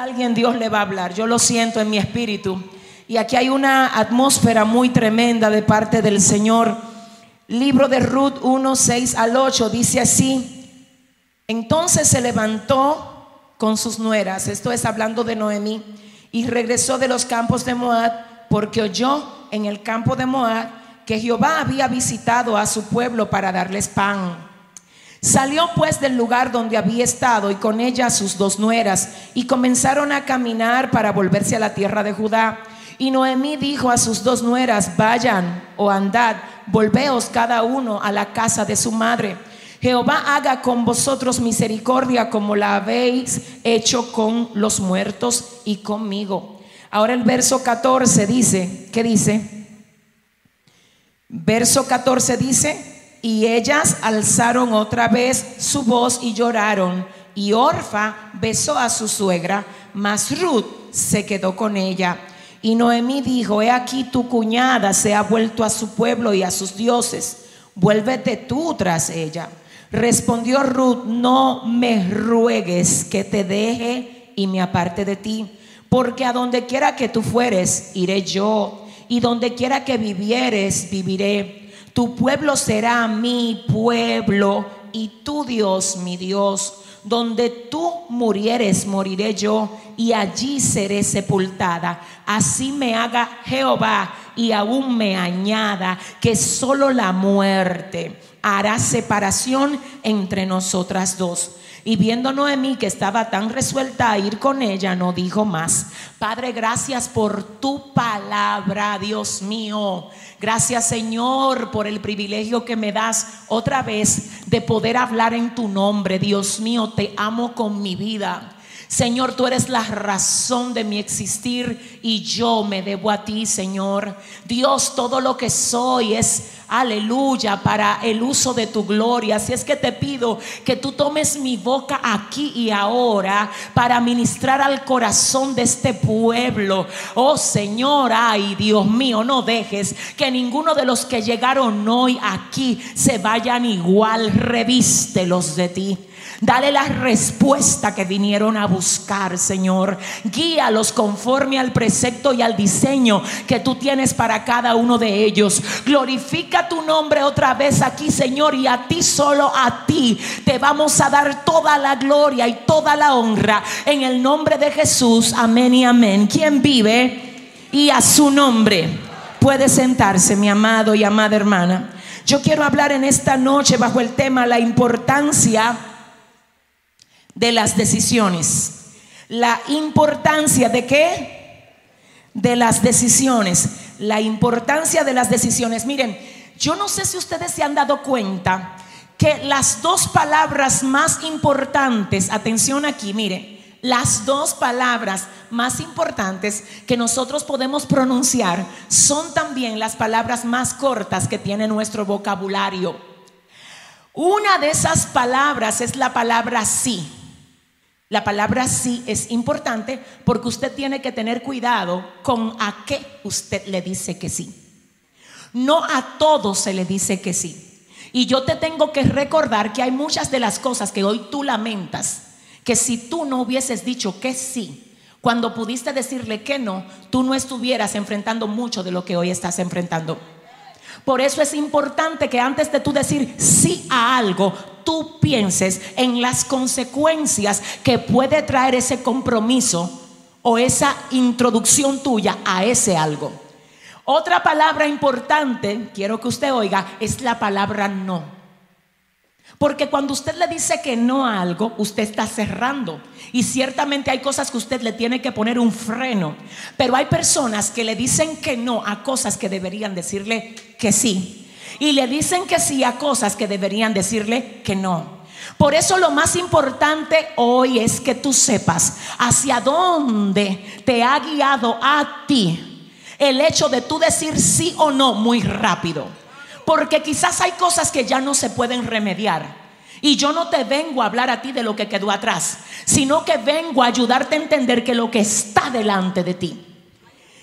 Alguien Dios le va a hablar, yo lo siento en mi espíritu. Y aquí hay una atmósfera muy tremenda de parte del Señor. Libro de Ruth 1, 6 al 8 dice así. Entonces se levantó con sus nueras, esto es hablando de Noemí, y regresó de los campos de Moab porque oyó en el campo de Moab que Jehová había visitado a su pueblo para darles pan. Salió pues del lugar donde había estado y con ella sus dos nueras y comenzaron a caminar para volverse a la tierra de Judá. Y Noemí dijo a sus dos nueras, vayan o andad, volveos cada uno a la casa de su madre. Jehová haga con vosotros misericordia como la habéis hecho con los muertos y conmigo. Ahora el verso 14 dice, ¿qué dice? Verso 14 dice, y ellas alzaron otra vez su voz y lloraron, y Orfa besó a su suegra, mas Ruth se quedó con ella. Y Noemí dijo, he aquí tu cuñada se ha vuelto a su pueblo y a sus dioses, vuélvete tú tras ella. Respondió Ruth, no me ruegues que te deje y me aparte de ti, porque a donde quiera que tú fueres, iré yo, y donde quiera que vivieres, viviré. Tu pueblo será mi pueblo, y tu Dios mi Dios. Donde tú murieres, moriré yo, y allí seré sepultada. Así me haga Jehová, y aún me añada que solo la muerte hará separación entre nosotras dos. Y viendo Noemí que estaba tan resuelta a ir con ella, no dijo más. Padre, gracias por tu palabra, Dios mío. Gracias Señor por el privilegio que me das otra vez de poder hablar en tu nombre. Dios mío, te amo con mi vida. Señor, tú eres la razón de mi existir y yo me debo a ti, Señor. Dios, todo lo que soy es aleluya, para el uso de tu gloria. Así es que te pido que tú tomes mi boca aquí y ahora para ministrar al corazón de este pueblo. Oh Señor, ay Dios mío, no dejes que ninguno de los que llegaron hoy aquí se vayan igual. Revístelos de ti. Dale la respuesta que vinieron a buscar, Señor. Guíalos conforme al precepto y al diseño que tú tienes para cada uno de ellos. Glorifica tu nombre otra vez aquí, Señor, y a ti solo a ti te vamos a dar toda la gloria y toda la honra en el nombre de Jesús. Amén y amén. ¿Quién vive? Y a su nombre puede sentarse, mi amado y amada hermana. Yo quiero hablar en esta noche bajo el tema la importancia de las decisiones. La importancia de qué? De las decisiones. La importancia de las decisiones. Miren, yo no sé si ustedes se han dado cuenta que las dos palabras más importantes, atención aquí, miren, las dos palabras más importantes que nosotros podemos pronunciar son también las palabras más cortas que tiene nuestro vocabulario. Una de esas palabras es la palabra sí. La palabra sí es importante porque usted tiene que tener cuidado con a qué usted le dice que sí. No a todo se le dice que sí. Y yo te tengo que recordar que hay muchas de las cosas que hoy tú lamentas, que si tú no hubieses dicho que sí, cuando pudiste decirle que no, tú no estuvieras enfrentando mucho de lo que hoy estás enfrentando. Por eso es importante que antes de tú decir sí a algo, tú pienses en las consecuencias que puede traer ese compromiso o esa introducción tuya a ese algo. Otra palabra importante, quiero que usted oiga, es la palabra no. Porque cuando usted le dice que no a algo, usted está cerrando. Y ciertamente hay cosas que usted le tiene que poner un freno. Pero hay personas que le dicen que no a cosas que deberían decirle que sí. Y le dicen que sí a cosas que deberían decirle que no. Por eso lo más importante hoy es que tú sepas hacia dónde te ha guiado a ti el hecho de tú decir sí o no muy rápido. Porque quizás hay cosas que ya no se pueden remediar. Y yo no te vengo a hablar a ti de lo que quedó atrás, sino que vengo a ayudarte a entender que lo que está delante de ti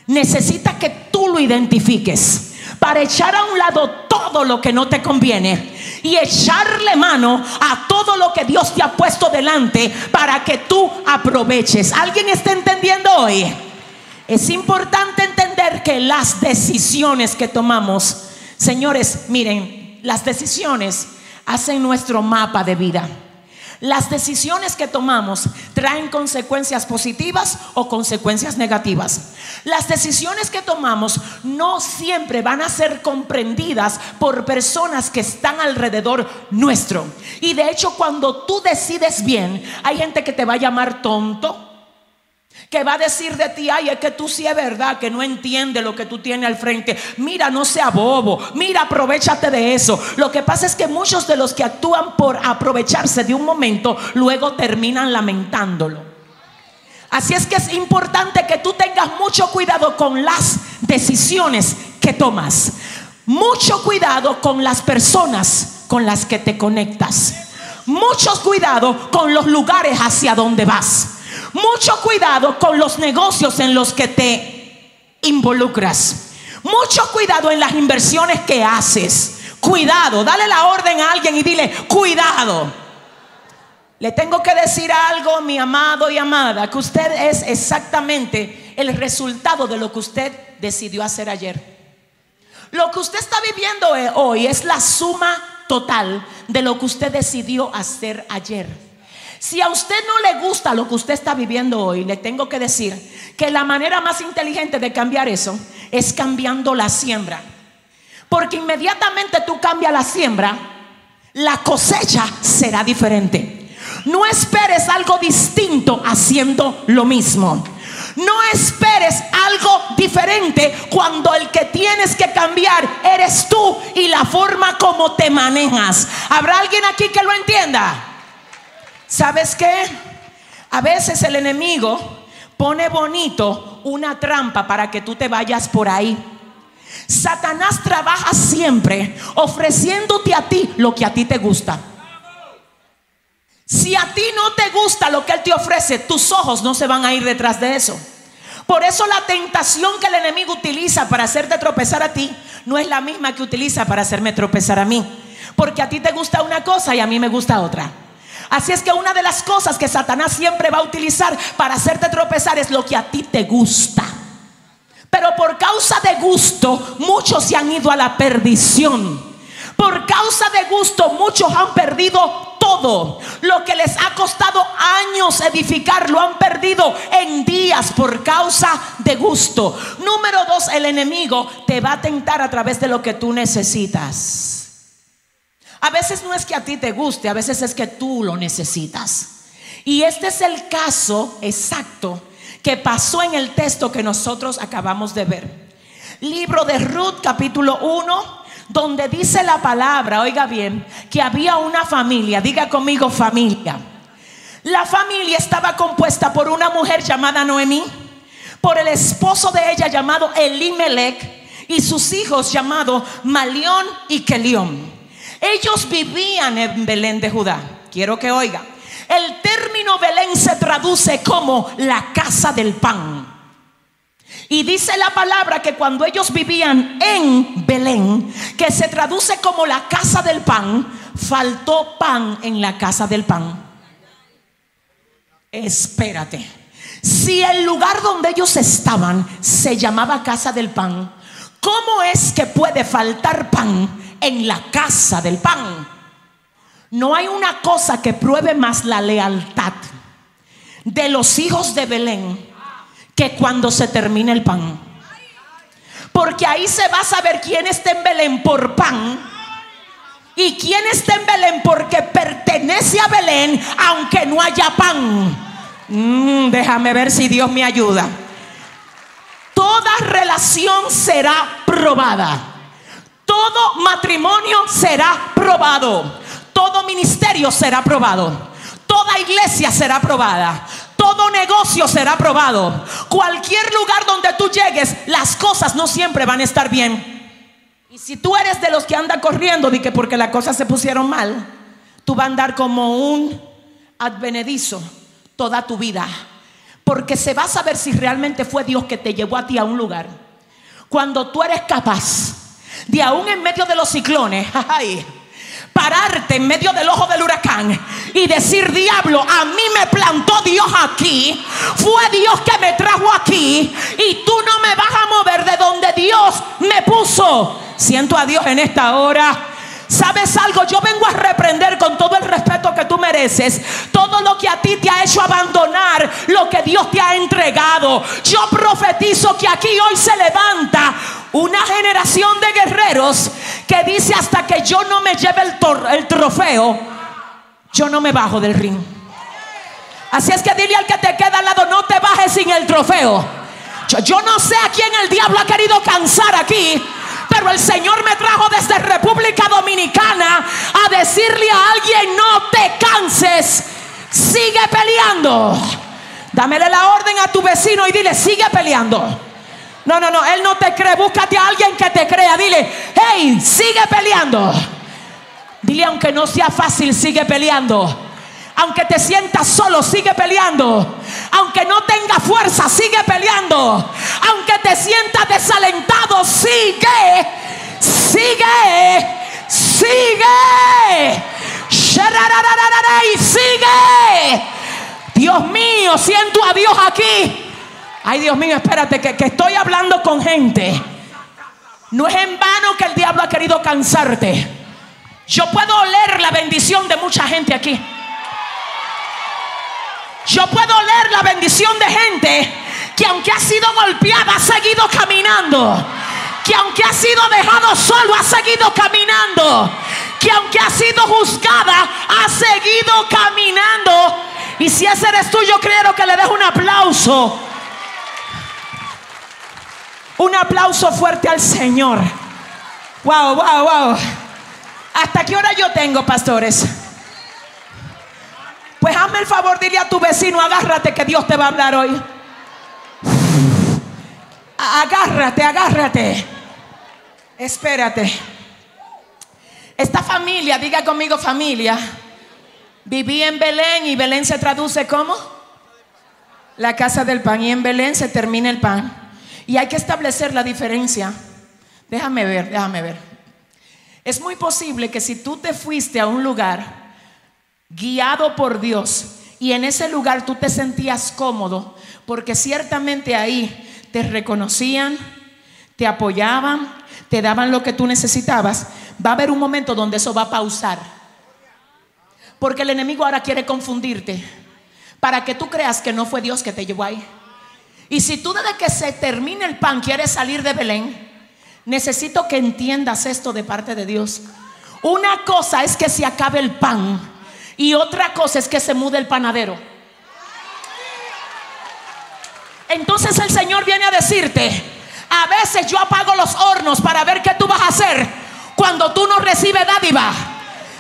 necesita que tú lo identifiques para echar a un lado todo lo que no te conviene y echarle mano a todo lo que Dios te ha puesto delante para que tú aproveches. ¿Alguien está entendiendo hoy? Es importante entender que las decisiones que tomamos, señores, miren, las decisiones hacen nuestro mapa de vida. Las decisiones que tomamos traen consecuencias positivas o consecuencias negativas. Las decisiones que tomamos no siempre van a ser comprendidas por personas que están alrededor nuestro. Y de hecho cuando tú decides bien, hay gente que te va a llamar tonto, que va a decir de ti, ay, es que tú sí es verdad, que no entiende lo que tú tienes al frente. Mira, no sea bobo, mira, aprovechate de eso. Lo que pasa es que muchos de los que actúan por aprovecharse de un momento, luego terminan lamentándolo. Así es que es importante que tú tengas mucho cuidado con las decisiones que tomas. Mucho cuidado con las personas con las que te conectas. Mucho cuidado con los lugares hacia donde vas. Mucho cuidado con los negocios en los que te involucras. Mucho cuidado en las inversiones que haces. Cuidado, dale la orden a alguien y dile, cuidado. Le tengo que decir algo, mi amado y amada, que usted es exactamente el resultado de lo que usted decidió hacer ayer. Lo que usted está viviendo hoy es la suma total de lo que usted decidió hacer ayer. Si a usted no le gusta lo que usted está viviendo hoy, le tengo que decir que la manera más inteligente de cambiar eso es cambiando la siembra. Porque inmediatamente tú cambias la siembra, la cosecha será diferente. No esperes algo distinto haciendo lo mismo. No esperes algo diferente cuando el que tienes que cambiar eres tú y la forma como te manejas. ¿Habrá alguien aquí que lo entienda? ¿Sabes qué? A veces el enemigo pone bonito una trampa para que tú te vayas por ahí. Satanás trabaja siempre ofreciéndote a ti lo que a ti te gusta. Si a ti no te gusta lo que Él te ofrece, tus ojos no se van a ir detrás de eso. Por eso la tentación que el enemigo utiliza para hacerte tropezar a ti no es la misma que utiliza para hacerme tropezar a mí. Porque a ti te gusta una cosa y a mí me gusta otra. Así es que una de las cosas que Satanás siempre va a utilizar para hacerte tropezar es lo que a ti te gusta. Pero por causa de gusto, muchos se han ido a la perdición. Por causa de gusto, muchos han perdido todo. Lo que les ha costado años edificar, lo han perdido en días por causa de gusto. Número dos, el enemigo te va a tentar a través de lo que tú necesitas. A veces no es que a ti te guste, a veces es que tú lo necesitas. Y este es el caso exacto que pasó en el texto que nosotros acabamos de ver. Libro de Ruth capítulo 1, donde dice la palabra, oiga bien, que había una familia, diga conmigo familia. La familia estaba compuesta por una mujer llamada Noemí, por el esposo de ella llamado Elimelech y sus hijos llamados Malión y Kelión. Ellos vivían en Belén de Judá. Quiero que oiga. El término Belén se traduce como la casa del pan. Y dice la palabra que cuando ellos vivían en Belén, que se traduce como la casa del pan, faltó pan en la casa del pan. Espérate. Si el lugar donde ellos estaban se llamaba casa del pan, ¿cómo es que puede faltar pan en la casa del pan. No hay una cosa que pruebe más la lealtad de los hijos de Belén que cuando se termine el pan. Porque ahí se va a saber quién está en Belén por pan y quién está en Belén porque pertenece a Belén aunque no haya pan. Mm, déjame ver si Dios me ayuda. Toda relación será probada todo matrimonio será probado. todo ministerio será aprobado. Toda iglesia será aprobada. Todo negocio será aprobado. Cualquier lugar donde tú llegues, las cosas no siempre van a estar bien. Y si tú eres de los que anda corriendo de que porque las cosas se pusieron mal, tú vas a andar como un advenedizo toda tu vida. Porque se va a saber si realmente fue Dios que te llevó a ti a un lugar. Cuando tú eres capaz de aún en medio de los ciclones, pararte en medio del ojo del huracán y decir, diablo, a mí me plantó Dios aquí, fue Dios que me trajo aquí y tú no me vas a mover de donde Dios me puso. Siento a Dios en esta hora. ¿Sabes algo? Yo vengo a reprender con todo el respeto que tú mereces todo lo que a ti te ha hecho abandonar lo que Dios te ha entregado. Yo profetizo que aquí hoy se levanta una generación de guerreros que dice hasta que yo no me lleve el, el trofeo, yo no me bajo del ring. Así es que dile al que te queda al lado, no te bajes sin el trofeo. Yo, yo no sé a quién el diablo ha querido cansar aquí el Señor me trajo desde República Dominicana a decirle a alguien, no te canses, sigue peleando. Dámele la orden a tu vecino y dile, sigue peleando. No, no, no, él no te cree. Búscate a alguien que te crea. Dile, hey, sigue peleando. Dile, aunque no sea fácil, sigue peleando. Aunque te sientas solo, sigue peleando. Aunque no tenga fuerza, sigue peleando. Aunque te sientas desalentado, sigue. Sigue. Sigue. Y sigue. Dios mío, siento a Dios aquí. Ay, Dios mío, espérate, que, que estoy hablando con gente. No es en vano que el diablo ha querido cansarte. Yo puedo oler la bendición de mucha gente aquí. Yo puedo leer la bendición de gente que aunque ha sido golpeada ha seguido caminando. Que aunque ha sido dejado solo ha seguido caminando. Que aunque ha sido juzgada ha seguido caminando. Y si ese eres tú, yo creo que le dejo un aplauso. Un aplauso fuerte al Señor. Wow, wow, wow. ¿Hasta qué hora yo tengo, pastores? Pues hazme el favor, dile a tu vecino, agárrate que Dios te va a hablar hoy. Agárrate, agárrate. Espérate. Esta familia, diga conmigo familia, viví en Belén y Belén se traduce como la casa del pan y en Belén se termina el pan. Y hay que establecer la diferencia. Déjame ver, déjame ver. Es muy posible que si tú te fuiste a un lugar guiado por Dios, y en ese lugar tú te sentías cómodo, porque ciertamente ahí te reconocían, te apoyaban, te daban lo que tú necesitabas, va a haber un momento donde eso va a pausar. Porque el enemigo ahora quiere confundirte para que tú creas que no fue Dios que te llevó ahí. Y si tú desde que se termine el pan quieres salir de Belén, necesito que entiendas esto de parte de Dios. Una cosa es que se acabe el pan y otra cosa es que se mude el panadero. Entonces el Señor viene a decirte, a veces yo apago los hornos para ver qué tú vas a hacer cuando tú no recibes dádiva.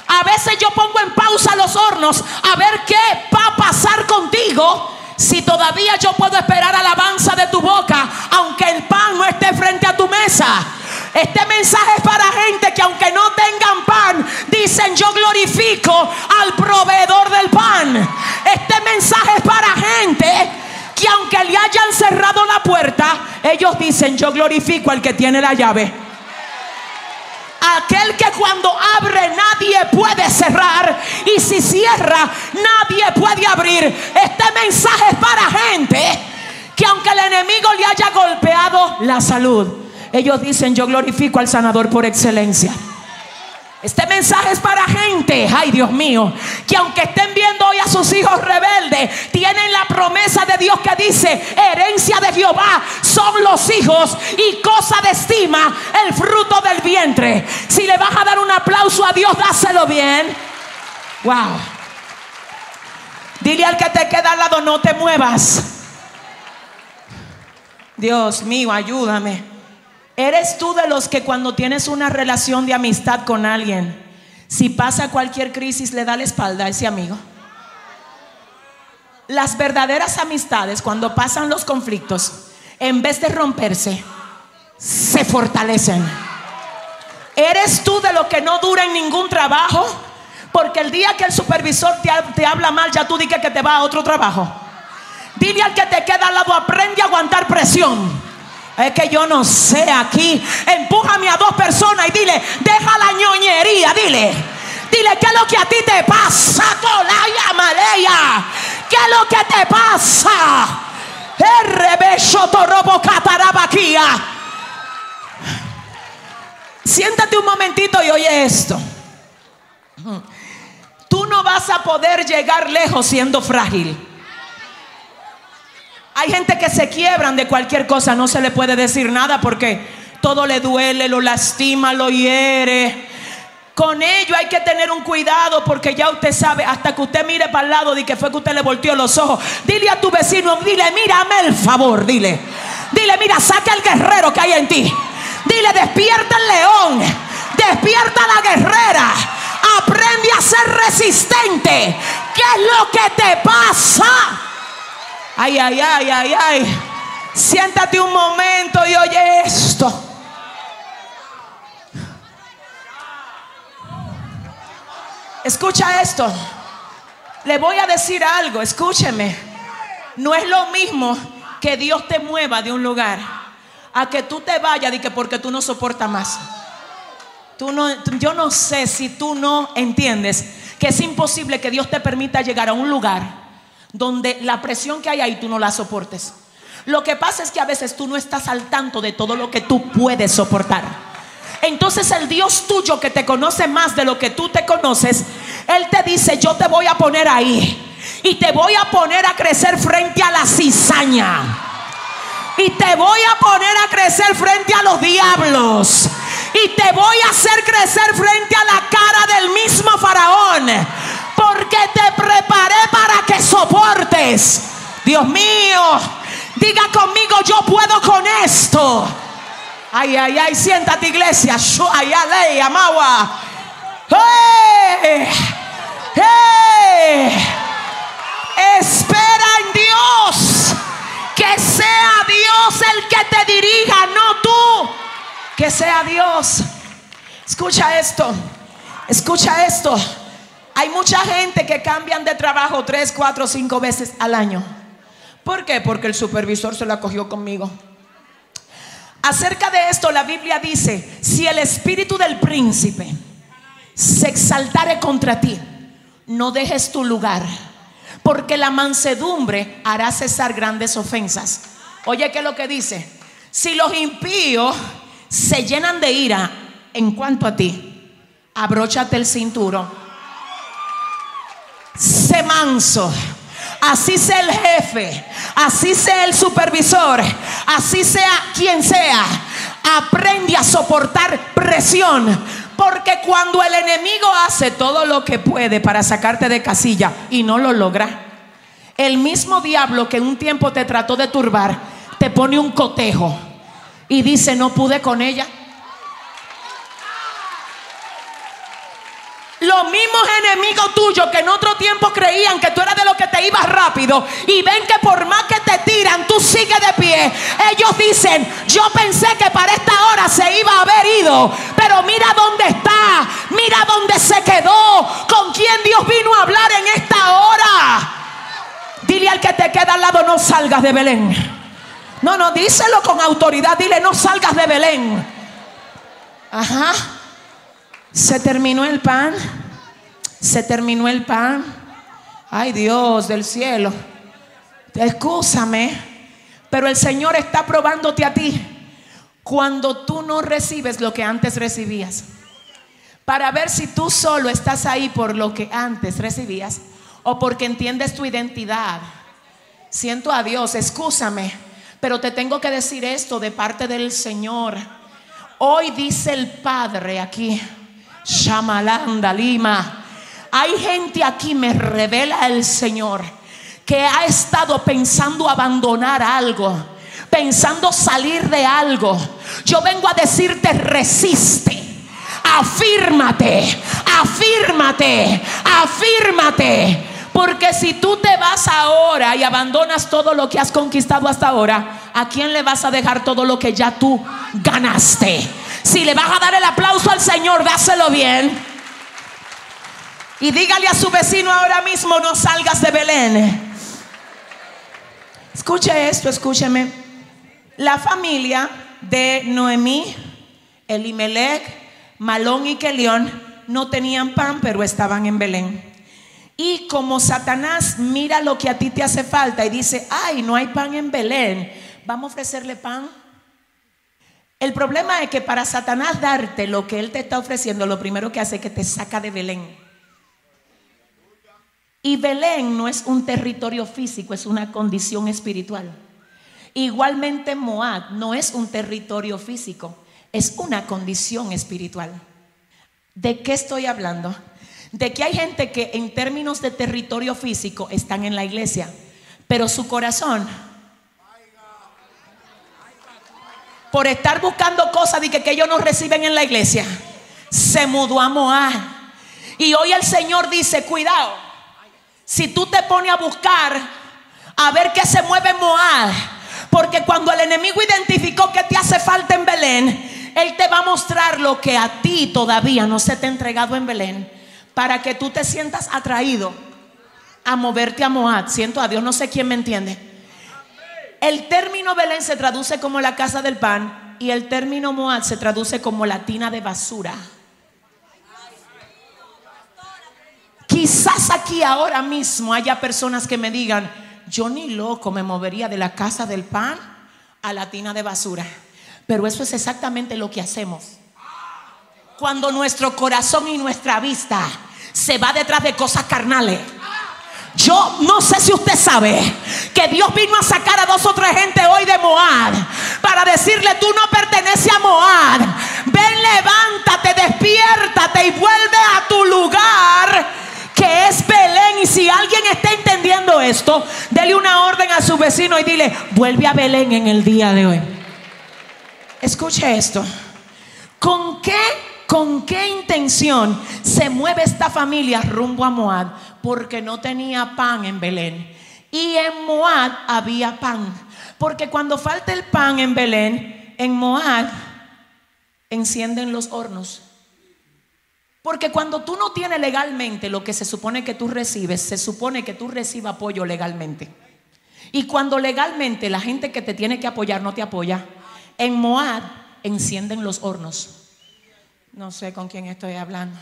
A veces yo pongo en pausa los hornos a ver qué va a pasar contigo si todavía yo puedo esperar alabanza de tu boca, aunque el pan no esté frente a tu mesa. Este mensaje es para gente que aunque no tengan pan, dicen yo glorifico al proveedor del pan. Este mensaje es para gente que aunque le hayan cerrado la puerta, ellos dicen yo glorifico al que tiene la llave. Aquel que cuando abre nadie puede cerrar y si cierra nadie puede abrir. Este mensaje es para gente que aunque el enemigo le haya golpeado la salud, ellos dicen, yo glorifico al sanador por excelencia. Este mensaje es para gente, ay Dios mío, que aunque estén viendo hoy a sus hijos rebeldes, tienen la promesa de Dios que dice, herencia de Jehová son los hijos y cosa de estima el fruto del vientre. Si le vas a dar un aplauso a Dios, dáselo bien. Wow. Dile al que te queda al lado, no te muevas. Dios mío, ayúdame. ¿Eres tú de los que cuando tienes una relación de amistad con alguien, Si pasa cualquier crisis, le da la espalda a ese amigo. Las verdaderas amistades, cuando pasan los conflictos, en vez de romperse, se fortalecen. ¿Eres tú de lo que no dura en ningún trabajo? Porque el día que el supervisor te, habla mal, ya tú dices que te va a otro trabajo. Dile al que te queda al lado, aprende a aguantar presión. Es que yo no sé aquí. Empújame a dos personas y dile, deja la ñoñería, dile. Dile, ¿qué es lo que a ti te pasa? Tolaya Maleya. ¿Qué es lo que te pasa? Siéntate un momentito y oye esto. Tú no vas a poder llegar lejos siendo frágil. Hay gente que se quiebran de cualquier cosa, no se le puede decir nada porque todo le duele, lo lastima, lo hiere. Con ello hay que tener un cuidado porque ya usted sabe, hasta que usted mire para el lado de que fue que usted le volteó los ojos. Dile a tu vecino, dile, mírame el favor, dile. Dile, mira, saca el guerrero que hay en ti. Dile, despierta el león, despierta la guerrera. Aprende a ser resistente. ¿Qué es lo que te pasa? Ay, ay, ay, ay, ay. Siéntate un momento y oye esto. Escucha esto. Le voy a decir algo, escúcheme. No es lo mismo que Dios te mueva de un lugar a que tú te vayas y que porque tú no soportas más. Yo no sé si tú no entiendes que es imposible que Dios te permita llegar a un lugar donde la presión que hay ahí tú no la soportes. Lo que pasa es que a veces tú no estás al tanto de todo lo que tú puedes soportar. Entonces el Dios tuyo que te conoce más de lo que tú te conoces, Él te dice, yo te voy a poner ahí. Y te voy a poner a crecer frente a la cizaña. Y te voy a poner a crecer frente a los diablos. Y te voy a hacer crecer frente a la cara del mismo faraón porque te preparé para que soportes. Dios mío, diga conmigo, yo puedo con esto. Ay, ay, ay, siéntate iglesia. Ay, ay, amagua. ¡Hey! ¡Hey! Espera en Dios. Que sea Dios el que te dirija, no tú. Que sea Dios. Escucha esto. Escucha esto. Hay mucha gente que cambian de trabajo tres, cuatro, cinco veces al año. ¿Por qué? Porque el supervisor se la cogió conmigo. Acerca de esto la Biblia dice, si el espíritu del príncipe se exaltare contra ti, no dejes tu lugar, porque la mansedumbre hará cesar grandes ofensas. Oye, ¿qué es lo que dice? Si los impíos se llenan de ira en cuanto a ti, abróchate el cinturón manso. Así sea el jefe, así sea el supervisor, así sea quien sea. Aprende a soportar presión. Porque cuando el enemigo hace todo lo que puede para sacarte de casilla y no lo logra, el mismo diablo que un tiempo te trató de turbar, te pone un cotejo y dice, no pude con ella. Los mismos enemigos tuyos que en otro tiempo creían que tú eras de los que te ibas rápido y ven que por más que te tiran, tú sigues de pie. Ellos dicen, yo pensé que para esta hora se iba a haber ido, pero mira dónde está, mira dónde se quedó, con quién Dios vino a hablar en esta hora. Dile al que te queda al lado, no salgas de Belén. No, no, díselo con autoridad, dile, no salgas de Belén. Ajá. Se terminó el pan. Se terminó el pan. Ay Dios del cielo. Escúchame. Pero el Señor está probándote a ti cuando tú no recibes lo que antes recibías. Para ver si tú solo estás ahí por lo que antes recibías o porque entiendes tu identidad. Siento a Dios, escúchame, pero te tengo que decir esto de parte del Señor. Hoy dice el Padre aquí, Shamalanda Lima. Hay gente aquí, me revela el Señor, que ha estado pensando abandonar algo, pensando salir de algo. Yo vengo a decirte, resiste, afírmate, Afírmate, afírmate. Porque si tú te vas ahora y abandonas todo lo que has conquistado hasta ahora, ¿a quién le vas a dejar todo lo que ya tú ganaste? Si le vas a dar el aplauso al Señor, dáselo bien. Y dígale a su vecino ahora mismo, no salgas de Belén. Escuche esto, escúcheme. La familia de Noemí, Elimelech, Malón y Kelión no tenían pan, pero estaban en Belén. Y como Satanás mira lo que a ti te hace falta y dice, ay, no hay pan en Belén, vamos a ofrecerle pan. El problema es que para Satanás darte lo que él te está ofreciendo, lo primero que hace es que te saca de Belén. Y Belén no es un territorio físico, es una condición espiritual. Igualmente Moab no es un territorio físico, es una condición espiritual. ¿De qué estoy hablando? de que hay gente que en términos de territorio físico están en la iglesia, pero su corazón, por estar buscando cosas de que, ellos no reciben en la iglesia, se mudó a Moab. Y hoy el Señor dice, cuidado, si tú te pones a buscar a ver qué se mueve en Moab, porque cuando el enemigo identificó que te hace falta en Belén, Él te va a mostrar lo que a ti todavía no se te ha entregado en Belén para que tú te sientas atraído a moverte a Moab. Siento a Dios, no sé quién me entiende. El término Belén se traduce como la casa del pan y el término Moab se traduce como la tina de basura. Quizás aquí ahora mismo haya personas que me digan, yo ni loco me movería de la casa del pan a la tina de basura. Pero eso es exactamente lo que hacemos. Cuando nuestro corazón y nuestra vista se va detrás de cosas carnales. Yo no sé si usted sabe que Dios vino a sacar a dos o tres gente hoy de Moab para decirle tú no perteneces a Moab. Ven, levántate, despiértate y vuelve a tu lugar que es Belén. Y si alguien está entendiendo esto, dele una orden a su vecino y dile, vuelve a Belén en el día de hoy. Escuche esto. ¿Con qué ¿Con qué intención se mueve esta familia rumbo a Moab? Porque no tenía pan en Belén. Y en Moab había pan. Porque cuando falta el pan en Belén, en Moab encienden los hornos. Porque cuando tú no tienes legalmente lo que se supone que tú recibes, se supone que tú recibas apoyo legalmente. Y cuando legalmente la gente que te tiene que apoyar no te apoya, en Moab encienden los hornos. No sé con quién estoy hablando.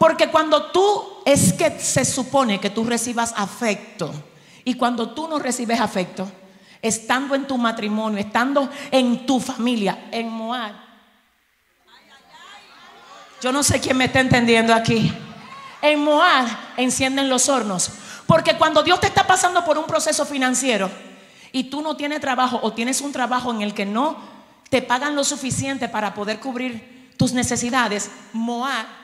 Porque cuando tú es que se supone que tú recibas afecto y cuando tú no recibes afecto, estando en tu matrimonio, estando en tu familia, en Moab. Yo no sé quién me está entendiendo aquí. En Moab encienden los hornos. Porque cuando Dios te está pasando por un proceso financiero y tú no tienes trabajo o tienes un trabajo en el que no te pagan lo suficiente para poder cubrir tus necesidades, Moab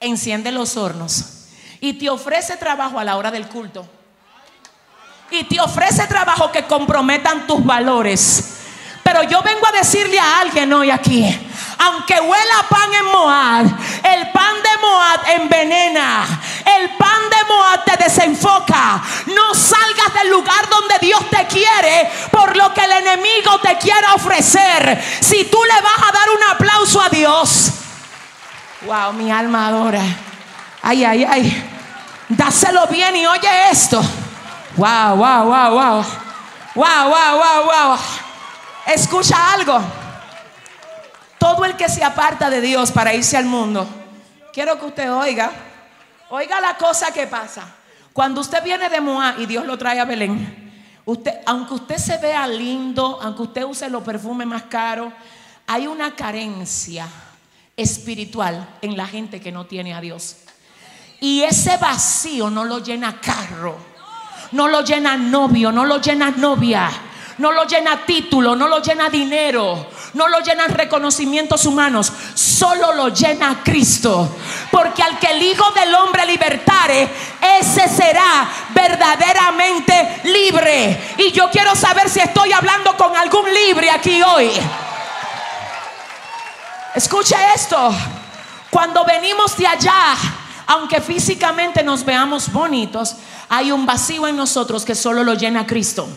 enciende los hornos y te ofrece trabajo a la hora del culto. Y te ofrece trabajo que comprometan tus valores. Pero yo vengo a decirle a alguien hoy aquí, aunque huela pan en Moab, el pan de Moab envenena, el pan de Moab te desenfoca. No salgas del lugar donde Dios te quiere por lo que el enemigo te quiera ofrecer. Si tú le vas a dar un aplauso a Dios, wow, mi alma adora. Ay, ay, ay. Dáselo bien y oye esto. Wow, wow, wow, wow. Wow, wow, wow, wow. Escucha algo. Todo el que se aparta de Dios para irse al mundo, quiero que usted oiga, oiga la cosa que pasa. Cuando usted viene de Moab y Dios lo trae a Belén, usted, aunque usted se vea lindo, aunque usted use los perfumes más caros, hay una carencia espiritual en la gente que no tiene a Dios. Y ese vacío no lo llena carro, no lo llena novio, no lo llena novia no lo llena título, no lo llena dinero, no lo llenan reconocimientos humanos, solo lo llena Cristo. Porque al que el Hijo del Hombre libertare, ese será verdaderamente libre. Y yo quiero saber si estoy hablando con algún libre aquí hoy. Escuche esto. Cuando venimos de allá, aunque físicamente nos veamos bonitos, hay un vacío en nosotros que solo lo llena Cristo.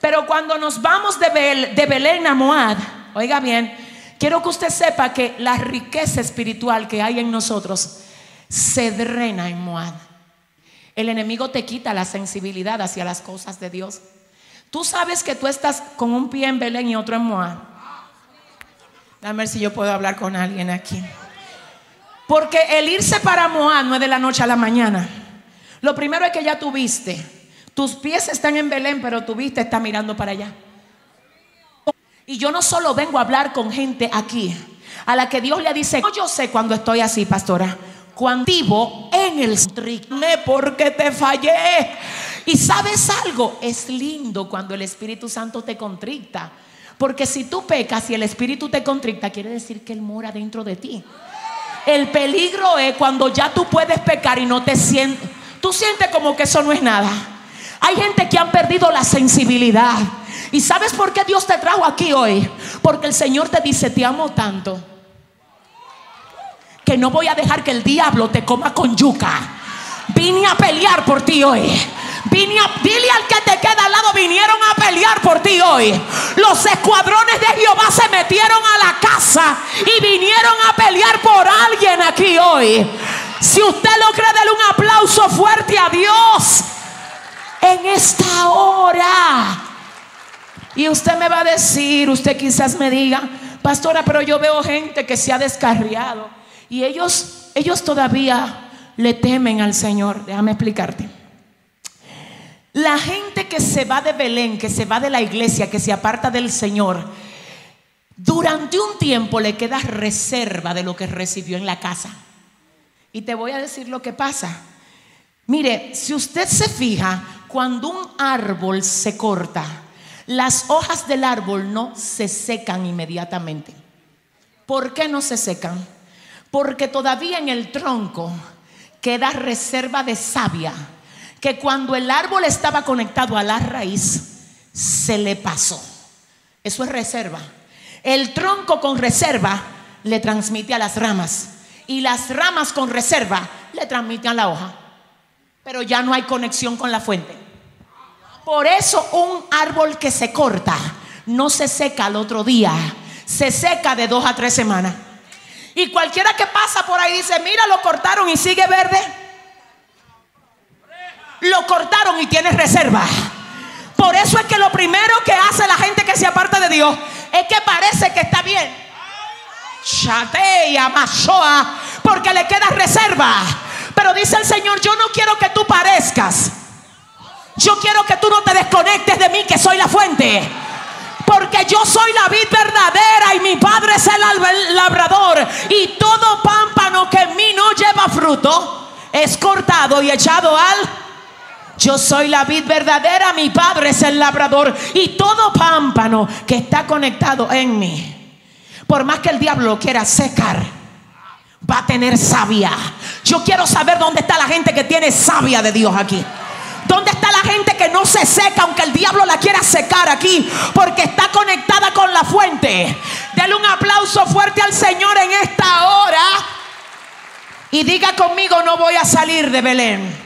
Pero cuando nos vamos de, de Belén a Moab, oiga bien, quiero que usted sepa que la riqueza espiritual que hay en nosotros se drena en Moab. El enemigo te quita la sensibilidad hacia las cosas de Dios. Tú sabes que tú estás con un pie en Belén y otro en Moab. Dame ver si yo puedo hablar con alguien aquí. Porque el irse para Moab no es de la noche a la mañana. Lo primero es que ya tuviste. Tus pies están en Belén, pero tu vista está mirando para allá. Y yo no solo vengo a hablar con gente aquí, a la que Dios le dice, yo sé cuando estoy así, pastora, cuando vivo en el stricme porque te fallé. Y sabes algo, es lindo cuando el Espíritu Santo te contricta. Porque si tú pecas y el Espíritu te contricta, quiere decir que Él mora dentro de ti. El peligro es cuando ya tú puedes pecar y no te sientes, tú sientes como que eso no es nada. Hay gente que han perdido la sensibilidad. ¿Y sabes por qué Dios te trajo aquí hoy? Porque el Señor te dice, te amo tanto, que no voy a dejar que el diablo te coma con yuca. Vine a pelear por ti hoy. Vine a, dile al que te queda al lado, vinieron a pelear por ti hoy. Los escuadrones de Jehová se metieron a la casa y vinieron a pelear por alguien aquí hoy. Si usted lo cree, dele un aplauso fuerte a Dios en esta hora. Y usted me va a decir, usted quizás me diga, pastora, pero yo veo gente que se ha descarriado y ellos, ellos todavía le temen al Señor. Déjame explicarte. La gente que se va de Belén, que se va de la iglesia, que se aparta del Señor, durante un tiempo le queda reserva de lo que recibió en la casa. Y te voy a decir lo que pasa. Mire, si usted se fija, cuando un árbol se corta, las hojas del árbol no se secan inmediatamente. ¿Por qué no se secan? Porque todavía en el tronco queda reserva de savia que cuando el árbol estaba conectado a la raíz, se le pasó. Eso es reserva. El tronco con reserva le transmite a las ramas y las ramas con reserva le transmiten a la hoja. Pero ya no hay conexión con la fuente. Por eso un árbol que se corta no se seca al otro día, se seca de dos a tres semanas. Y cualquiera que pasa por ahí dice, mira, lo cortaron y sigue verde lo cortaron y tiene reserva. Por eso es que lo primero que hace la gente que se aparta de Dios es que parece que está bien. Chatea, machoa, porque le queda reserva. Pero dice el Señor, yo no quiero que tú parezcas. Yo quiero que tú no te desconectes de mí, que soy la fuente. Porque yo soy la vid verdadera y mi padre es el labrador. Y todo pámpano que en mí no lleva fruto es cortado y echado al yo soy la vid verdadera, mi padre es el labrador y todo pámpano que está conectado en mí, por más que el diablo lo quiera secar, va a tener savia. Yo quiero saber dónde está la gente que tiene savia de Dios aquí. ¿Dónde está la gente que no se seca aunque el diablo la quiera secar aquí? Porque está conectada con la fuente. Dele un aplauso fuerte al Señor en esta hora. Y diga conmigo, no voy a salir de Belén.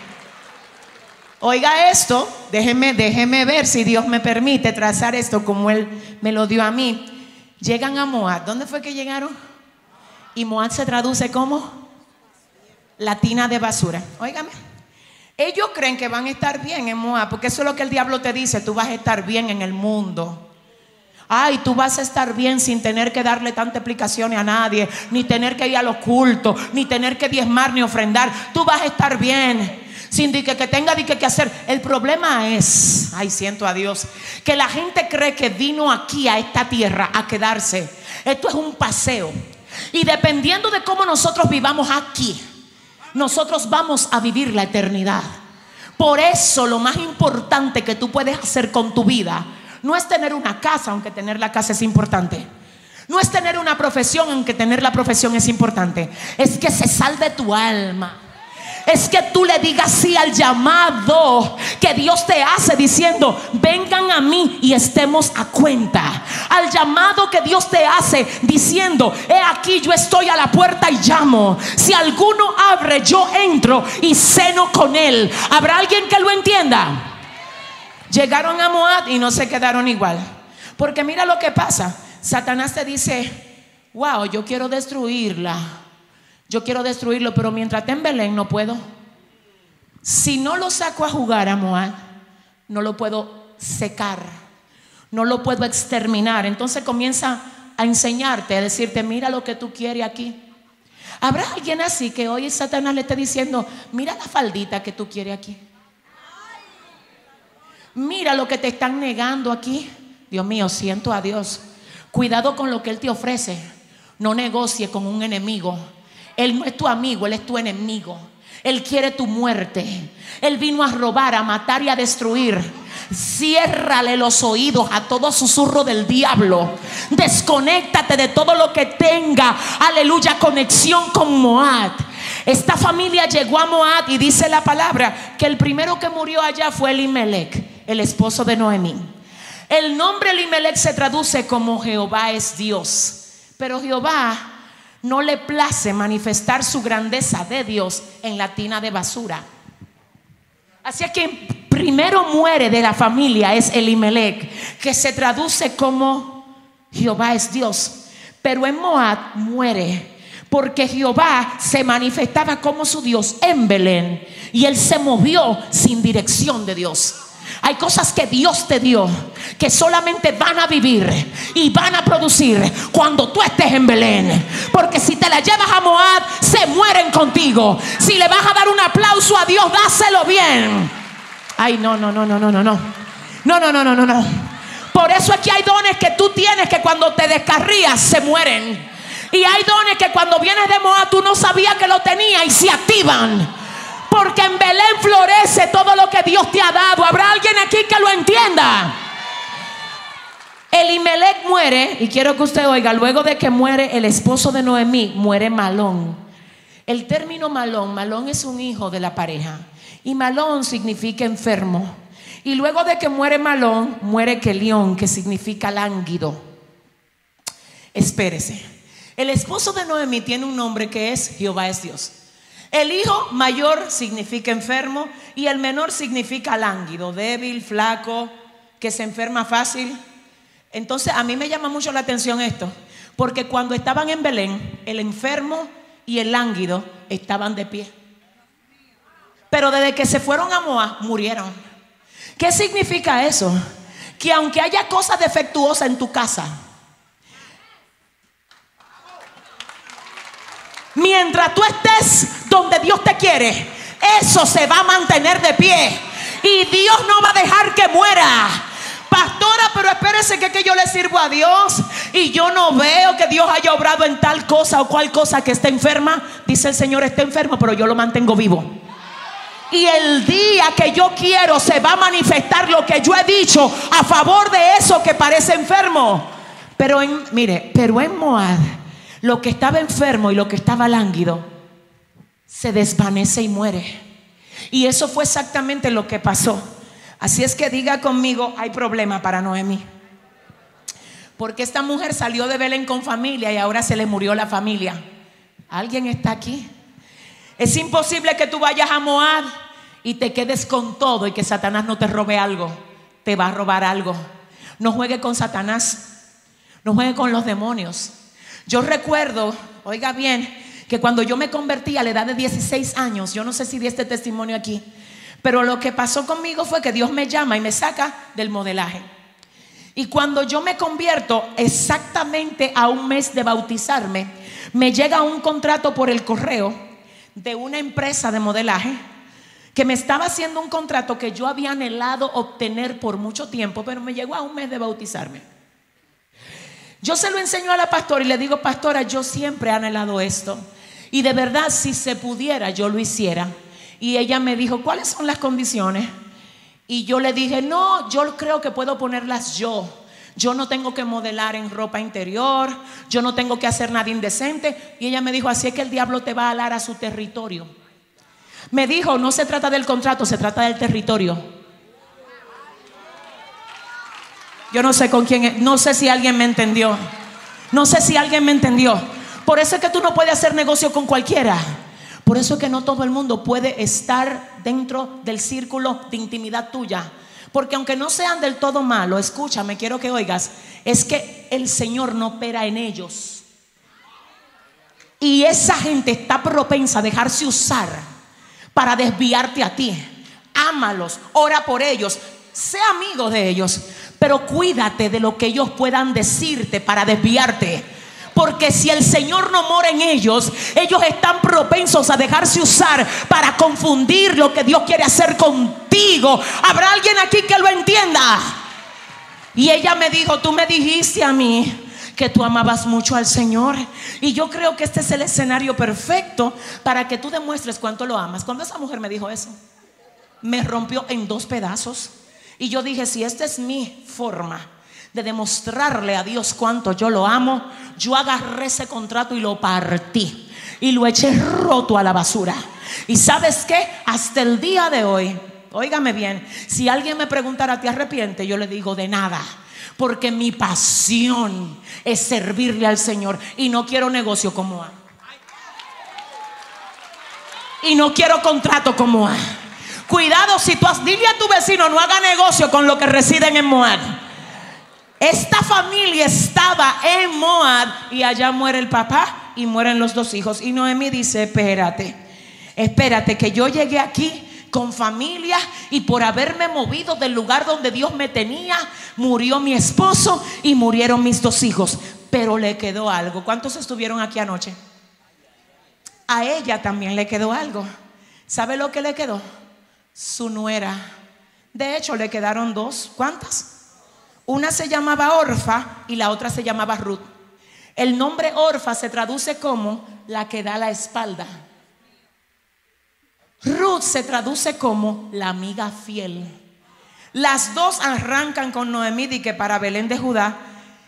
Oiga esto, déjeme, déjeme ver si Dios me permite trazar esto como Él me lo dio a mí. Llegan a Moab. ¿Dónde fue que llegaron? Y Moab se traduce como latina de basura. Óigame. Ellos creen que van a estar bien en Moab, porque eso es lo que el diablo te dice, tú vas a estar bien en el mundo. Ay, tú vas a estar bien sin tener que darle tanta explicaciones a nadie, ni tener que ir a los cultos, ni tener que diezmar ni ofrendar. Tú vas a estar bien sin que, que tenga que, que hacer. El problema es, ay, siento a Dios, que la gente cree que vino aquí a esta tierra a quedarse. Esto es un paseo. Y dependiendo de cómo nosotros vivamos aquí, nosotros vamos a vivir la eternidad. Por eso lo más importante que tú puedes hacer con tu vida no es tener una casa, aunque tener la casa es importante. No es tener una profesión, aunque tener la profesión es importante. Es que se salve tu alma es que tú le digas sí al llamado que Dios te hace diciendo, vengan a mí y estemos a cuenta. Al llamado que Dios te hace diciendo, he aquí yo estoy a la puerta y llamo. Si alguno abre, yo entro y ceno con él. ¿Habrá alguien que lo entienda? Llegaron a Moab y no se quedaron igual. Porque mira lo que pasa. Satanás te dice, wow, yo quiero destruirla. Yo quiero destruirlo, pero mientras esté en Belén no puedo. Si no lo saco a jugar a Moab, no lo puedo secar, no lo puedo exterminar. Entonces comienza a enseñarte, a decirte, mira lo que tú quieres aquí. Habrá alguien así que hoy Satanás le esté diciendo, mira la faldita que tú quieres aquí. Mira lo que te están negando aquí. Dios mío, siento a Dios. Cuidado con lo que Él te ofrece. No negocie con un enemigo. Él no es tu amigo, Él es tu enemigo. Él quiere tu muerte. Él vino a robar, a matar y a destruir. Ciérrale los oídos a todo susurro del diablo. Desconéctate de todo lo que tenga, aleluya, conexión con Moab. Esta familia llegó a Moab y dice la palabra que el primero que murió allá fue Elimelech, el esposo de Noemí. El nombre Elimelech se traduce como Jehová es Dios. Pero Jehová no le place manifestar su grandeza de Dios en la tina de basura. Así es que primero muere de la familia es Elimelech, que se traduce como Jehová es Dios. Pero en Moab muere porque Jehová se manifestaba como su Dios en Belén y él se movió sin dirección de Dios. Hay cosas que Dios te dio que solamente van a vivir y van a producir cuando tú estés en Belén. Porque si te la llevas a Moab, se mueren contigo. Si le vas a dar un aplauso a Dios, dáselo bien. Ay, no, no, no, no, no, no, no. No, no, no, no, no, no. Por eso es que hay dones que tú tienes que cuando te descarrías se mueren. Y hay dones que cuando vienes de Moab tú no sabías que lo tenías y se activan. Porque en Belén florece todo lo que Dios te ha dado. ¿Habrá alguien aquí que lo entienda? Elimelech muere, y quiero que usted oiga, luego de que muere el esposo de Noemí, muere Malón. El término Malón, Malón es un hijo de la pareja. Y Malón significa enfermo. Y luego de que muere Malón, muere Kelión, que significa lánguido. Espérese. El esposo de Noemí tiene un nombre que es Jehová es Dios. El hijo mayor significa enfermo y el menor significa lánguido, débil, flaco, que se enferma fácil. Entonces a mí me llama mucho la atención esto, porque cuando estaban en Belén, el enfermo y el lánguido estaban de pie. Pero desde que se fueron a Moab, murieron. ¿Qué significa eso? Que aunque haya cosas defectuosas en tu casa, mientras tú estés donde Dios te quiere, eso se va a mantener de pie. Y Dios no va a dejar que muera. Pastora, pero espérese que, que yo le sirvo a Dios y yo no veo que Dios haya obrado en tal cosa o cual cosa que esté enferma. Dice el Señor, está enfermo, pero yo lo mantengo vivo. Y el día que yo quiero se va a manifestar lo que yo he dicho a favor de eso que parece enfermo. Pero en, mire, pero en Moab, lo que estaba enfermo y lo que estaba lánguido se desvanece y muere. Y eso fue exactamente lo que pasó. Así es que diga conmigo, hay problema para Noemi. Porque esta mujer salió de Belén con familia y ahora se le murió la familia. ¿Alguien está aquí? Es imposible que tú vayas a Moab y te quedes con todo y que Satanás no te robe algo. Te va a robar algo. No juegue con Satanás. No juegue con los demonios. Yo recuerdo, oiga bien, que cuando yo me convertí a la edad de 16 años, yo no sé si di este testimonio aquí, pero lo que pasó conmigo fue que Dios me llama y me saca del modelaje. Y cuando yo me convierto exactamente a un mes de bautizarme, me llega un contrato por el correo de una empresa de modelaje que me estaba haciendo un contrato que yo había anhelado obtener por mucho tiempo, pero me llegó a un mes de bautizarme. Yo se lo enseño a la pastora y le digo, pastora, yo siempre he anhelado esto. Y de verdad, si se pudiera, yo lo hiciera. Y ella me dijo, ¿cuáles son las condiciones? Y yo le dije, no, yo creo que puedo ponerlas yo. Yo no tengo que modelar en ropa interior, yo no tengo que hacer nada indecente. Y ella me dijo, así es que el diablo te va a alar a su territorio. Me dijo, no se trata del contrato, se trata del territorio. Yo no sé con quién, no sé si alguien me entendió. No sé si alguien me entendió. Por eso es que tú no puedes hacer negocio con cualquiera. Por eso es que no todo el mundo puede estar dentro del círculo de intimidad tuya. Porque aunque no sean del todo malos, escúchame, quiero que oigas, es que el Señor no opera en ellos. Y esa gente está propensa a dejarse usar para desviarte a ti. Ámalos, ora por ellos, sé amigo de ellos, pero cuídate de lo que ellos puedan decirte para desviarte. Porque si el Señor no mora en ellos, ellos están propensos a dejarse usar para confundir lo que Dios quiere hacer contigo. ¿Habrá alguien aquí que lo entienda? Y ella me dijo, tú me dijiste a mí que tú amabas mucho al Señor. Y yo creo que este es el escenario perfecto para que tú demuestres cuánto lo amas. Cuando esa mujer me dijo eso, me rompió en dos pedazos. Y yo dije, si esta es mi forma de demostrarle a Dios cuánto yo lo amo, yo agarré ese contrato y lo partí. Y lo eché roto a la basura. Y sabes qué? Hasta el día de hoy, óigame bien, si alguien me preguntara, ¿te arrepiente? Yo le digo, de nada porque mi pasión es servirle al Señor y no quiero negocio como Moab. Y no quiero contrato como Moab. Cuidado si tú has, dile a tu vecino, no haga negocio con lo que residen en Moab. Esta familia estaba en Moab y allá muere el papá y mueren los dos hijos. Y Noemi dice, espérate, espérate que yo llegué aquí con familia y por haberme movido del lugar donde Dios me tenía, murió mi esposo y murieron mis dos hijos. Pero le quedó algo. ¿Cuántos estuvieron aquí anoche? A ella también le quedó algo. ¿Sabe lo que le quedó? Su nuera. De hecho, le quedaron dos. ¿Cuántas? Una se llamaba Orfa y la otra se llamaba Ruth. El nombre Orfa se traduce como la que da la espalda. Ruth se traduce como la amiga fiel. Las dos arrancan con Noemí que para Belén de Judá.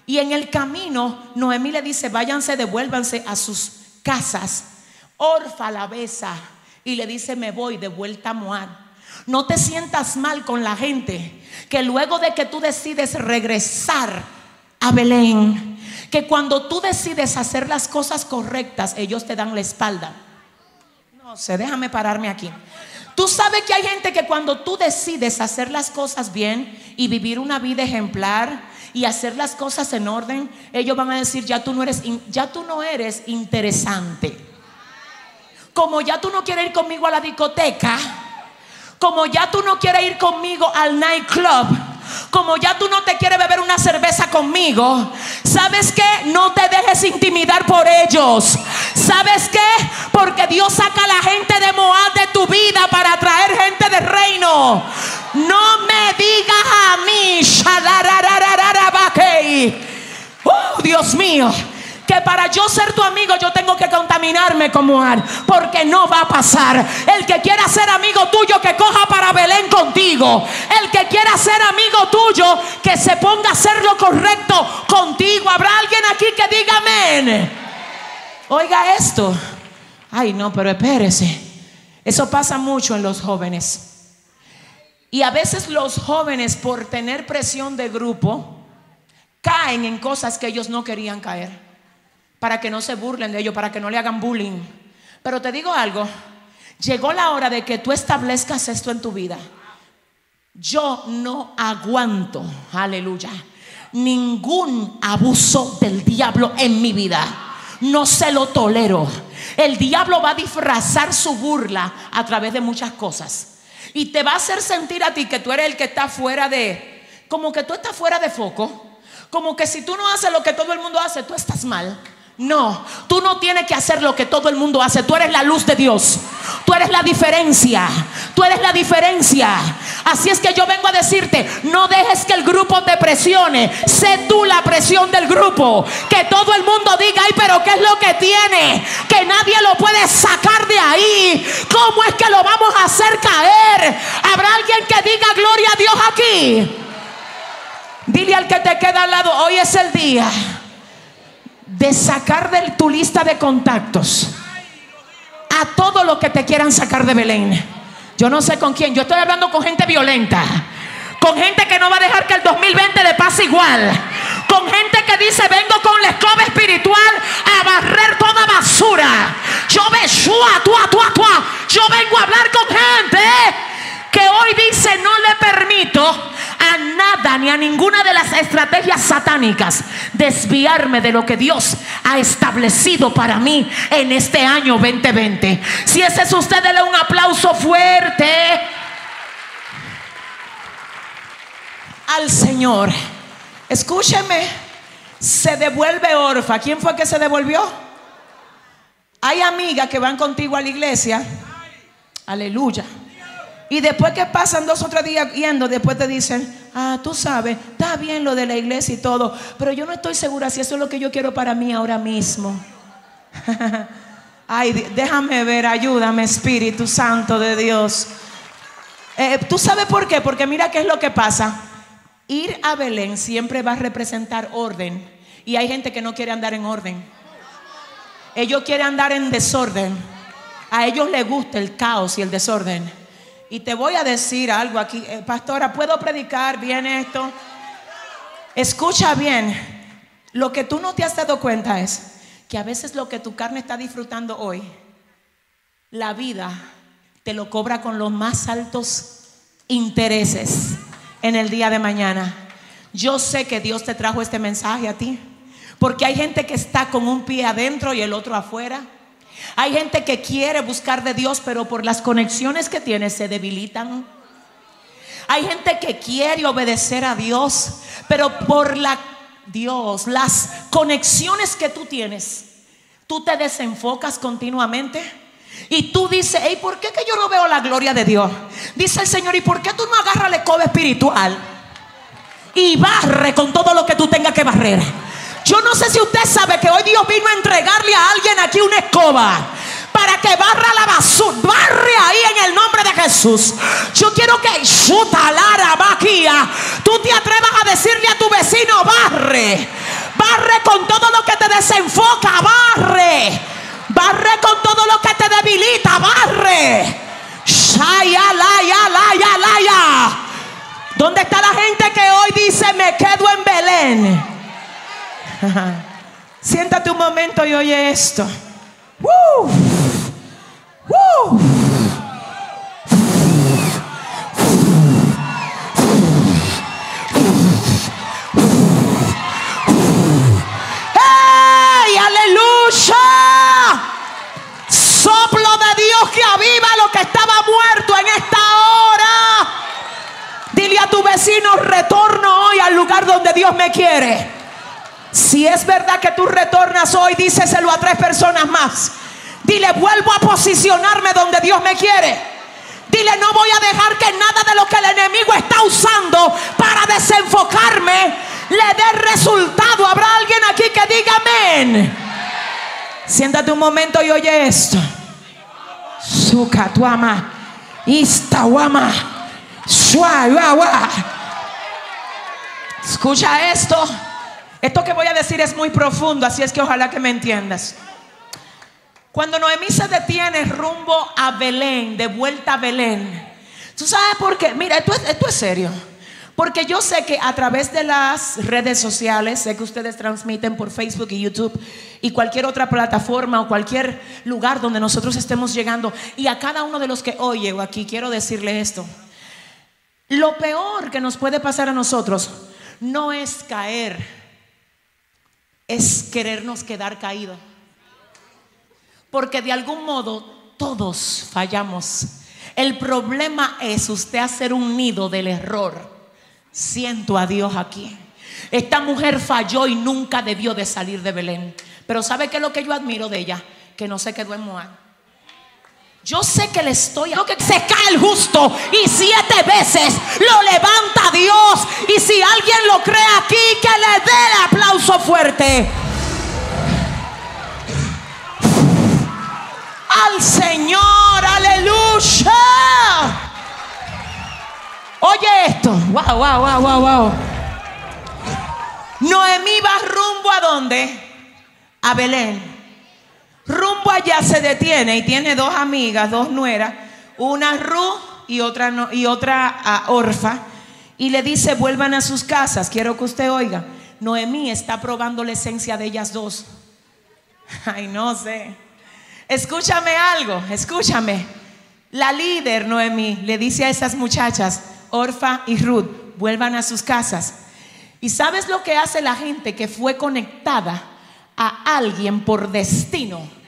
Y en el camino, Noemí le dice: Váyanse, devuélvanse a sus casas. Orfa la besa y le dice: Me voy de vuelta a Moab. No te sientas mal con la gente que luego de que tú decides regresar a Belén, que cuando tú decides hacer las cosas correctas, ellos te dan la espalda. No sé, déjame pararme aquí. Tú sabes que hay gente que cuando tú decides hacer las cosas bien y vivir una vida ejemplar y hacer las cosas en orden, ellos van a decir, ya tú no eres, ya tú no eres interesante. Como ya tú no quieres ir conmigo a la discoteca, como ya tú no quieres ir conmigo al nightclub, como ya tú no te quieres beber una cerveza conmigo, ¿sabes qué? No te dejes intimidar por ellos. ¿Sabes qué? Porque Dios saca a la gente de Moab de tu vida para traer gente de reino. No me digas a mí, oh Dios mío que para yo ser tu amigo yo tengo que contaminarme como Ar, porque no va a pasar. El que quiera ser amigo tuyo que coja para Belén contigo. El que quiera ser amigo tuyo que se ponga a hacer lo correcto contigo. ¿Habrá alguien aquí que diga amén? Oiga esto. Ay, no, pero espérese. Eso pasa mucho en los jóvenes. Y a veces los jóvenes por tener presión de grupo caen en cosas que ellos no querían caer para que no se burlen de ellos, para que no le hagan bullying. Pero te digo algo, llegó la hora de que tú establezcas esto en tu vida. Yo no aguanto, aleluya, ningún abuso del diablo en mi vida. No se lo tolero. El diablo va a disfrazar su burla a través de muchas cosas. Y te va a hacer sentir a ti que tú eres el que está fuera de, como que tú estás fuera de foco. Como que si tú no haces lo que todo el mundo hace, tú estás mal. No, tú no tienes que hacer lo que todo el mundo hace. Tú eres la luz de Dios. Tú eres la diferencia. Tú eres la diferencia. Así es que yo vengo a decirte, no dejes que el grupo te presione. Sé tú la presión del grupo. Que todo el mundo diga, ay, pero ¿qué es lo que tiene? Que nadie lo puede sacar de ahí. ¿Cómo es que lo vamos a hacer caer? ¿Habrá alguien que diga gloria a Dios aquí? Dile al que te queda al lado, hoy es el día de sacar de tu lista de contactos a todo lo que te quieran sacar de Belén. Yo no sé con quién, yo estoy hablando con gente violenta. Con gente que no va a dejar que el 2020 le pase igual. Con gente que dice, vengo con la escoba espiritual a barrer toda basura. Yo me Yo vengo a hablar con gente que hoy dice, no le permito a nada ni a ninguna de las estrategias satánicas desviarme de lo que Dios ha establecido para mí en este año 2020. Si ese es usted, dele un aplauso fuerte al Señor. Escúcheme, se devuelve orfa. ¿Quién fue que se devolvió? Hay amigas que van contigo a la iglesia. Aleluya. Y después que pasan dos o tres días yendo, después te dicen, ah, tú sabes, está bien lo de la iglesia y todo, pero yo no estoy segura si eso es lo que yo quiero para mí ahora mismo. Ay, déjame ver, ayúdame, Espíritu Santo de Dios. Eh, ¿Tú sabes por qué? Porque mira qué es lo que pasa. Ir a Belén siempre va a representar orden. Y hay gente que no quiere andar en orden. Ellos quieren andar en desorden. A ellos les gusta el caos y el desorden. Y te voy a decir algo aquí, eh, pastora, ¿puedo predicar bien esto? Escucha bien, lo que tú no te has dado cuenta es que a veces lo que tu carne está disfrutando hoy, la vida te lo cobra con los más altos intereses en el día de mañana. Yo sé que Dios te trajo este mensaje a ti, porque hay gente que está con un pie adentro y el otro afuera. Hay gente que quiere buscar de Dios, pero por las conexiones que tiene se debilitan. Hay gente que quiere obedecer a Dios, pero por la Dios, las conexiones que tú tienes, tú te desenfocas continuamente. Y tú dices, ¿y ¿por qué que yo no veo la gloria de Dios? Dice el Señor, ¿y por qué tú no agarras la escoba espiritual? Y barre con todo lo que tú tengas que barrer. Yo no sé si usted sabe que hoy Dios vino a entregarle a alguien aquí una escoba para que barra la basura, barre ahí en el nombre de Jesús. Yo quiero que tú te atrevas a decirle a tu vecino, barre, barre con todo lo que te desenfoca, barre, barre con todo lo que te debilita, barre. ¿Dónde está la gente que hoy dice me quedo en Belén? Siéntate un momento y oye esto. Que tú retornas hoy, díseselo a tres personas más. Dile, vuelvo a posicionarme donde Dios me quiere. Dile, no voy a dejar que nada de lo que el enemigo está usando para desenfocarme le dé resultado. ¿Habrá alguien aquí que diga amén? Siéntate un momento y oye esto. Sukatuama, Istawama, Escucha esto. Esto que voy a decir es muy profundo, así es que ojalá que me entiendas. Cuando Noemí se detiene rumbo a Belén, de vuelta a Belén, ¿tú sabes por qué? Mira, esto es, esto es serio. Porque yo sé que a través de las redes sociales, sé que ustedes transmiten por Facebook y YouTube y cualquier otra plataforma o cualquier lugar donde nosotros estemos llegando, y a cada uno de los que oye o aquí quiero decirle esto. Lo peor que nos puede pasar a nosotros no es caer es querernos quedar caídos. Porque de algún modo todos fallamos. El problema es usted hacer un nido del error. Siento a Dios aquí. Esta mujer falló y nunca debió de salir de Belén. Pero ¿sabe qué es lo que yo admiro de ella? Que no se quedó en Moab. Yo sé que le estoy lo que se cae el justo y siete veces lo levanta Dios. Y si alguien lo cree aquí, que le dé el aplauso fuerte. Al Señor, aleluya. Oye esto. Wow, wow, wow, wow, wow. Noemí va rumbo a dónde? A Belén. Rumbo allá se detiene y tiene dos amigas, dos nueras, una Ruth y otra, y otra ah, Orfa, y le dice, vuelvan a sus casas. Quiero que usted oiga, Noemí está probando la esencia de ellas dos. Ay, no sé. Escúchame algo, escúchame. La líder Noemí le dice a esas muchachas, Orfa y Ruth, vuelvan a sus casas. ¿Y sabes lo que hace la gente que fue conectada a alguien por destino?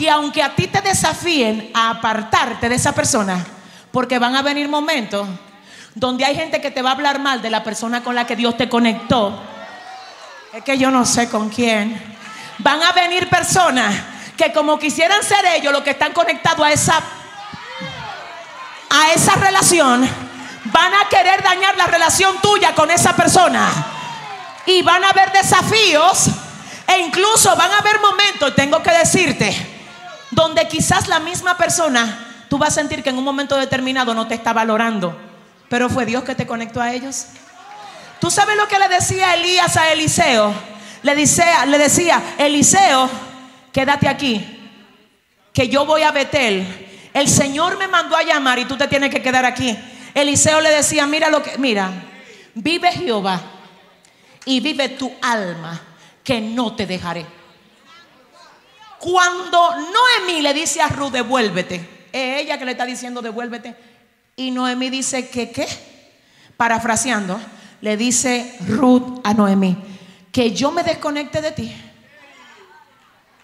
Que aunque a ti te desafíen a apartarte de esa persona, porque van a venir momentos donde hay gente que te va a hablar mal de la persona con la que Dios te conectó. Es que yo no sé con quién. Van a venir personas que como quisieran ser ellos los que están conectados a esa a esa relación, van a querer dañar la relación tuya con esa persona. Y van a haber desafíos e incluso van a haber momentos, tengo que decirte, donde quizás la misma persona, tú vas a sentir que en un momento determinado no te está valorando, pero fue Dios que te conectó a ellos. ¿Tú sabes lo que le decía Elías a Eliseo? Le le decía, Eliseo, quédate aquí, que yo voy a Betel. El Señor me mandó a llamar y tú te tienes que quedar aquí. Eliseo le decía, mira lo que, mira, vive Jehová y vive tu alma, que no te dejaré. Cuando Noemí le dice a Ruth, devuélvete, es ella que le está diciendo, devuélvete. Y Noemí dice que, ¿qué? Parafraseando, le dice Ruth a Noemí, que yo me desconecte de ti,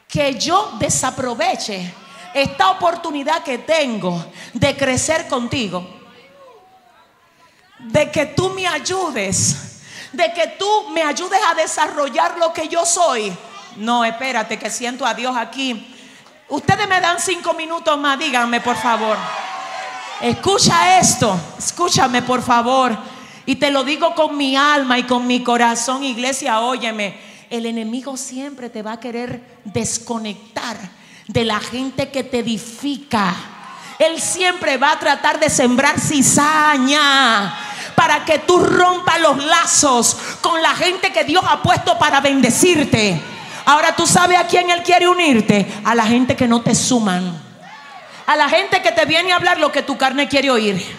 que yo desaproveche esta oportunidad que tengo de crecer contigo, de que tú me ayudes, de que tú me ayudes a desarrollar lo que yo soy. No, espérate, que siento a Dios aquí. Ustedes me dan cinco minutos más, díganme por favor. Escucha esto, escúchame por favor. Y te lo digo con mi alma y con mi corazón, iglesia, óyeme. El enemigo siempre te va a querer desconectar de la gente que te edifica. Él siempre va a tratar de sembrar cizaña para que tú rompas los lazos con la gente que Dios ha puesto para bendecirte. Ahora tú sabes a quién Él quiere unirte, a la gente que no te suman, a la gente que te viene a hablar lo que tu carne quiere oír.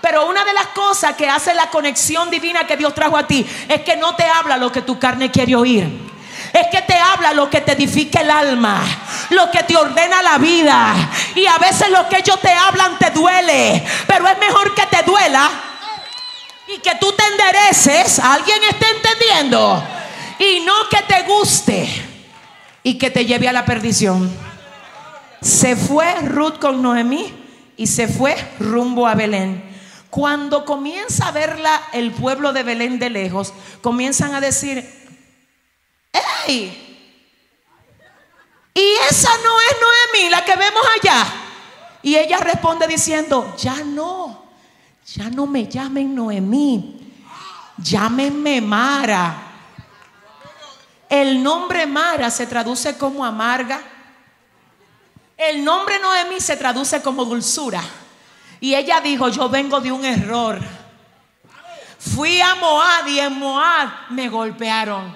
Pero una de las cosas que hace la conexión divina que Dios trajo a ti es que no te habla lo que tu carne quiere oír. Es que te habla lo que te edifica el alma, lo que te ordena la vida. Y a veces lo que ellos te hablan te duele. Pero es mejor que te duela y que tú te endereces. ¿Alguien está entendiendo? Y no que te guste y que te lleve a la perdición. Se fue Ruth con Noemí y se fue rumbo a Belén. Cuando comienza a verla el pueblo de Belén de lejos, comienzan a decir, ¡Ey! Y esa no es Noemí, la que vemos allá. Y ella responde diciendo, ya no, ya no me llamen Noemí, llámenme Mara. El nombre Mara se traduce como amarga. El nombre Noemí se traduce como dulzura. Y ella dijo, yo vengo de un error. Fui a Moab y en Moab me golpearon.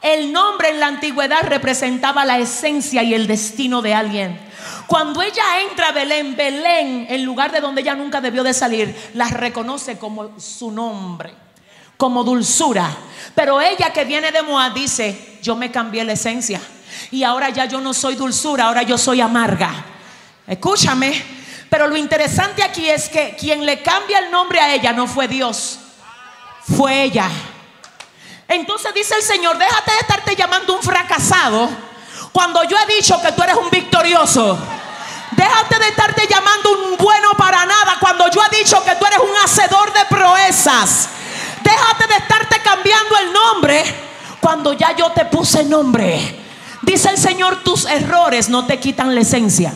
El nombre en la antigüedad representaba la esencia y el destino de alguien. Cuando ella entra a Belén, Belén, el lugar de donde ella nunca debió de salir, la reconoce como su nombre, como dulzura. Pero ella que viene de Moab dice, yo me cambié la esencia. Y ahora ya yo no soy dulzura, ahora yo soy amarga. Escúchame. Pero lo interesante aquí es que quien le cambia el nombre a ella no fue Dios, fue ella. Entonces dice el Señor, déjate de estarte llamando un fracasado cuando yo he dicho que tú eres un victorioso. Déjate de estarte llamando un cuando ya yo te puse nombre. Dice el Señor, tus errores no te quitan la esencia.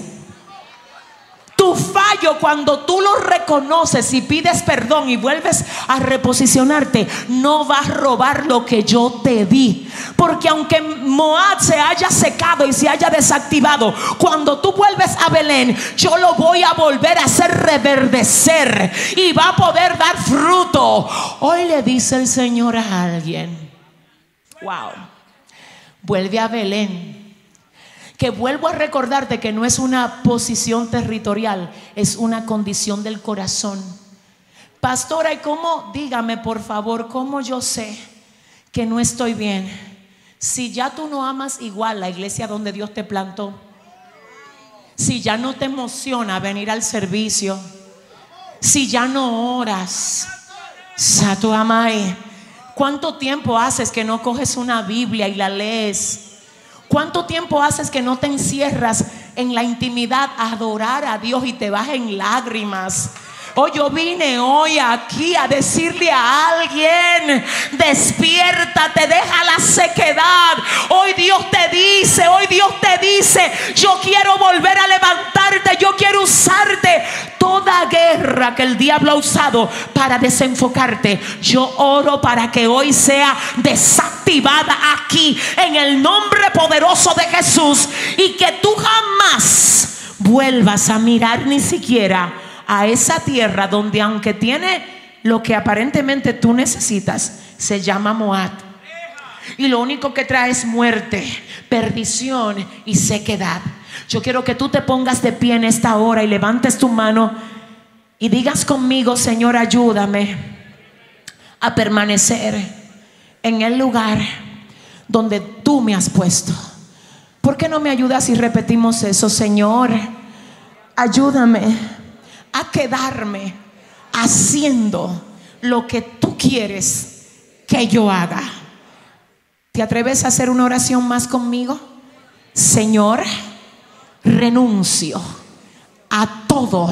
Tu fallo cuando tú lo reconoces y pides perdón y vuelves a reposicionarte, no vas a robar lo que yo te di. Porque aunque Moab se haya secado y se haya desactivado, cuando tú vuelves a Belén, yo lo voy a volver a hacer reverdecer y va a poder dar fruto. Hoy le dice el Señor a alguien, wow, vuelve a Belén que vuelvo a recordarte que no es una posición territorial, es una condición del corazón. Pastora, ¿y cómo? Dígame por favor, ¿cómo yo sé que no estoy bien? Si ya tú no amas igual la iglesia donde Dios te plantó, si ya no te emociona venir al servicio, si ya no oras, Sato Amai, ¿cuánto tiempo haces que no coges una Biblia y la lees? ¿Cuánto tiempo haces que no te encierras en la intimidad a adorar a Dios y te vas en lágrimas? Hoy yo vine hoy aquí a decirle a alguien, despiértate, deja la sequedad. Hoy Dios te dice, hoy Dios te dice, yo quiero volver a levantarte, yo quiero usarte. Toda guerra que el diablo ha usado para desenfocarte, yo oro para que hoy sea desactivada aquí en el nombre poderoso de Jesús y que tú jamás vuelvas a mirar ni siquiera a esa tierra donde aunque tiene lo que aparentemente tú necesitas, se llama Moab. Y lo único que trae es muerte, perdición y sequedad. Yo quiero que tú te pongas de pie en esta hora y levantes tu mano y digas conmigo, Señor, ayúdame a permanecer en el lugar donde tú me has puesto. ¿Por qué no me ayudas si repetimos eso, Señor? Ayúdame a quedarme haciendo lo que tú quieres que yo haga. ¿Te atreves a hacer una oración más conmigo? Señor, renuncio a todo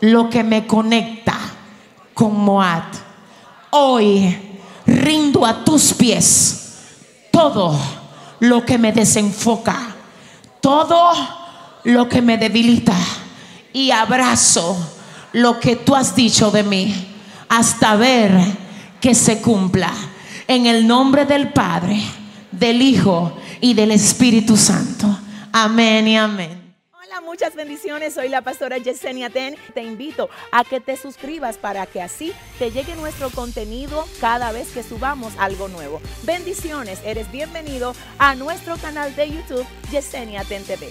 lo que me conecta con Moab. Hoy rindo a tus pies todo lo que me desenfoca, todo lo que me debilita y abrazo lo que tú has dicho de mí hasta ver que se cumpla. En el nombre del Padre, del Hijo y del Espíritu Santo. Amén y amén. Hola, muchas bendiciones. Soy la pastora Yesenia Ten. Te invito a que te suscribas para que así te llegue nuestro contenido cada vez que subamos algo nuevo. Bendiciones. Eres bienvenido a nuestro canal de YouTube Yesenia Ten TV.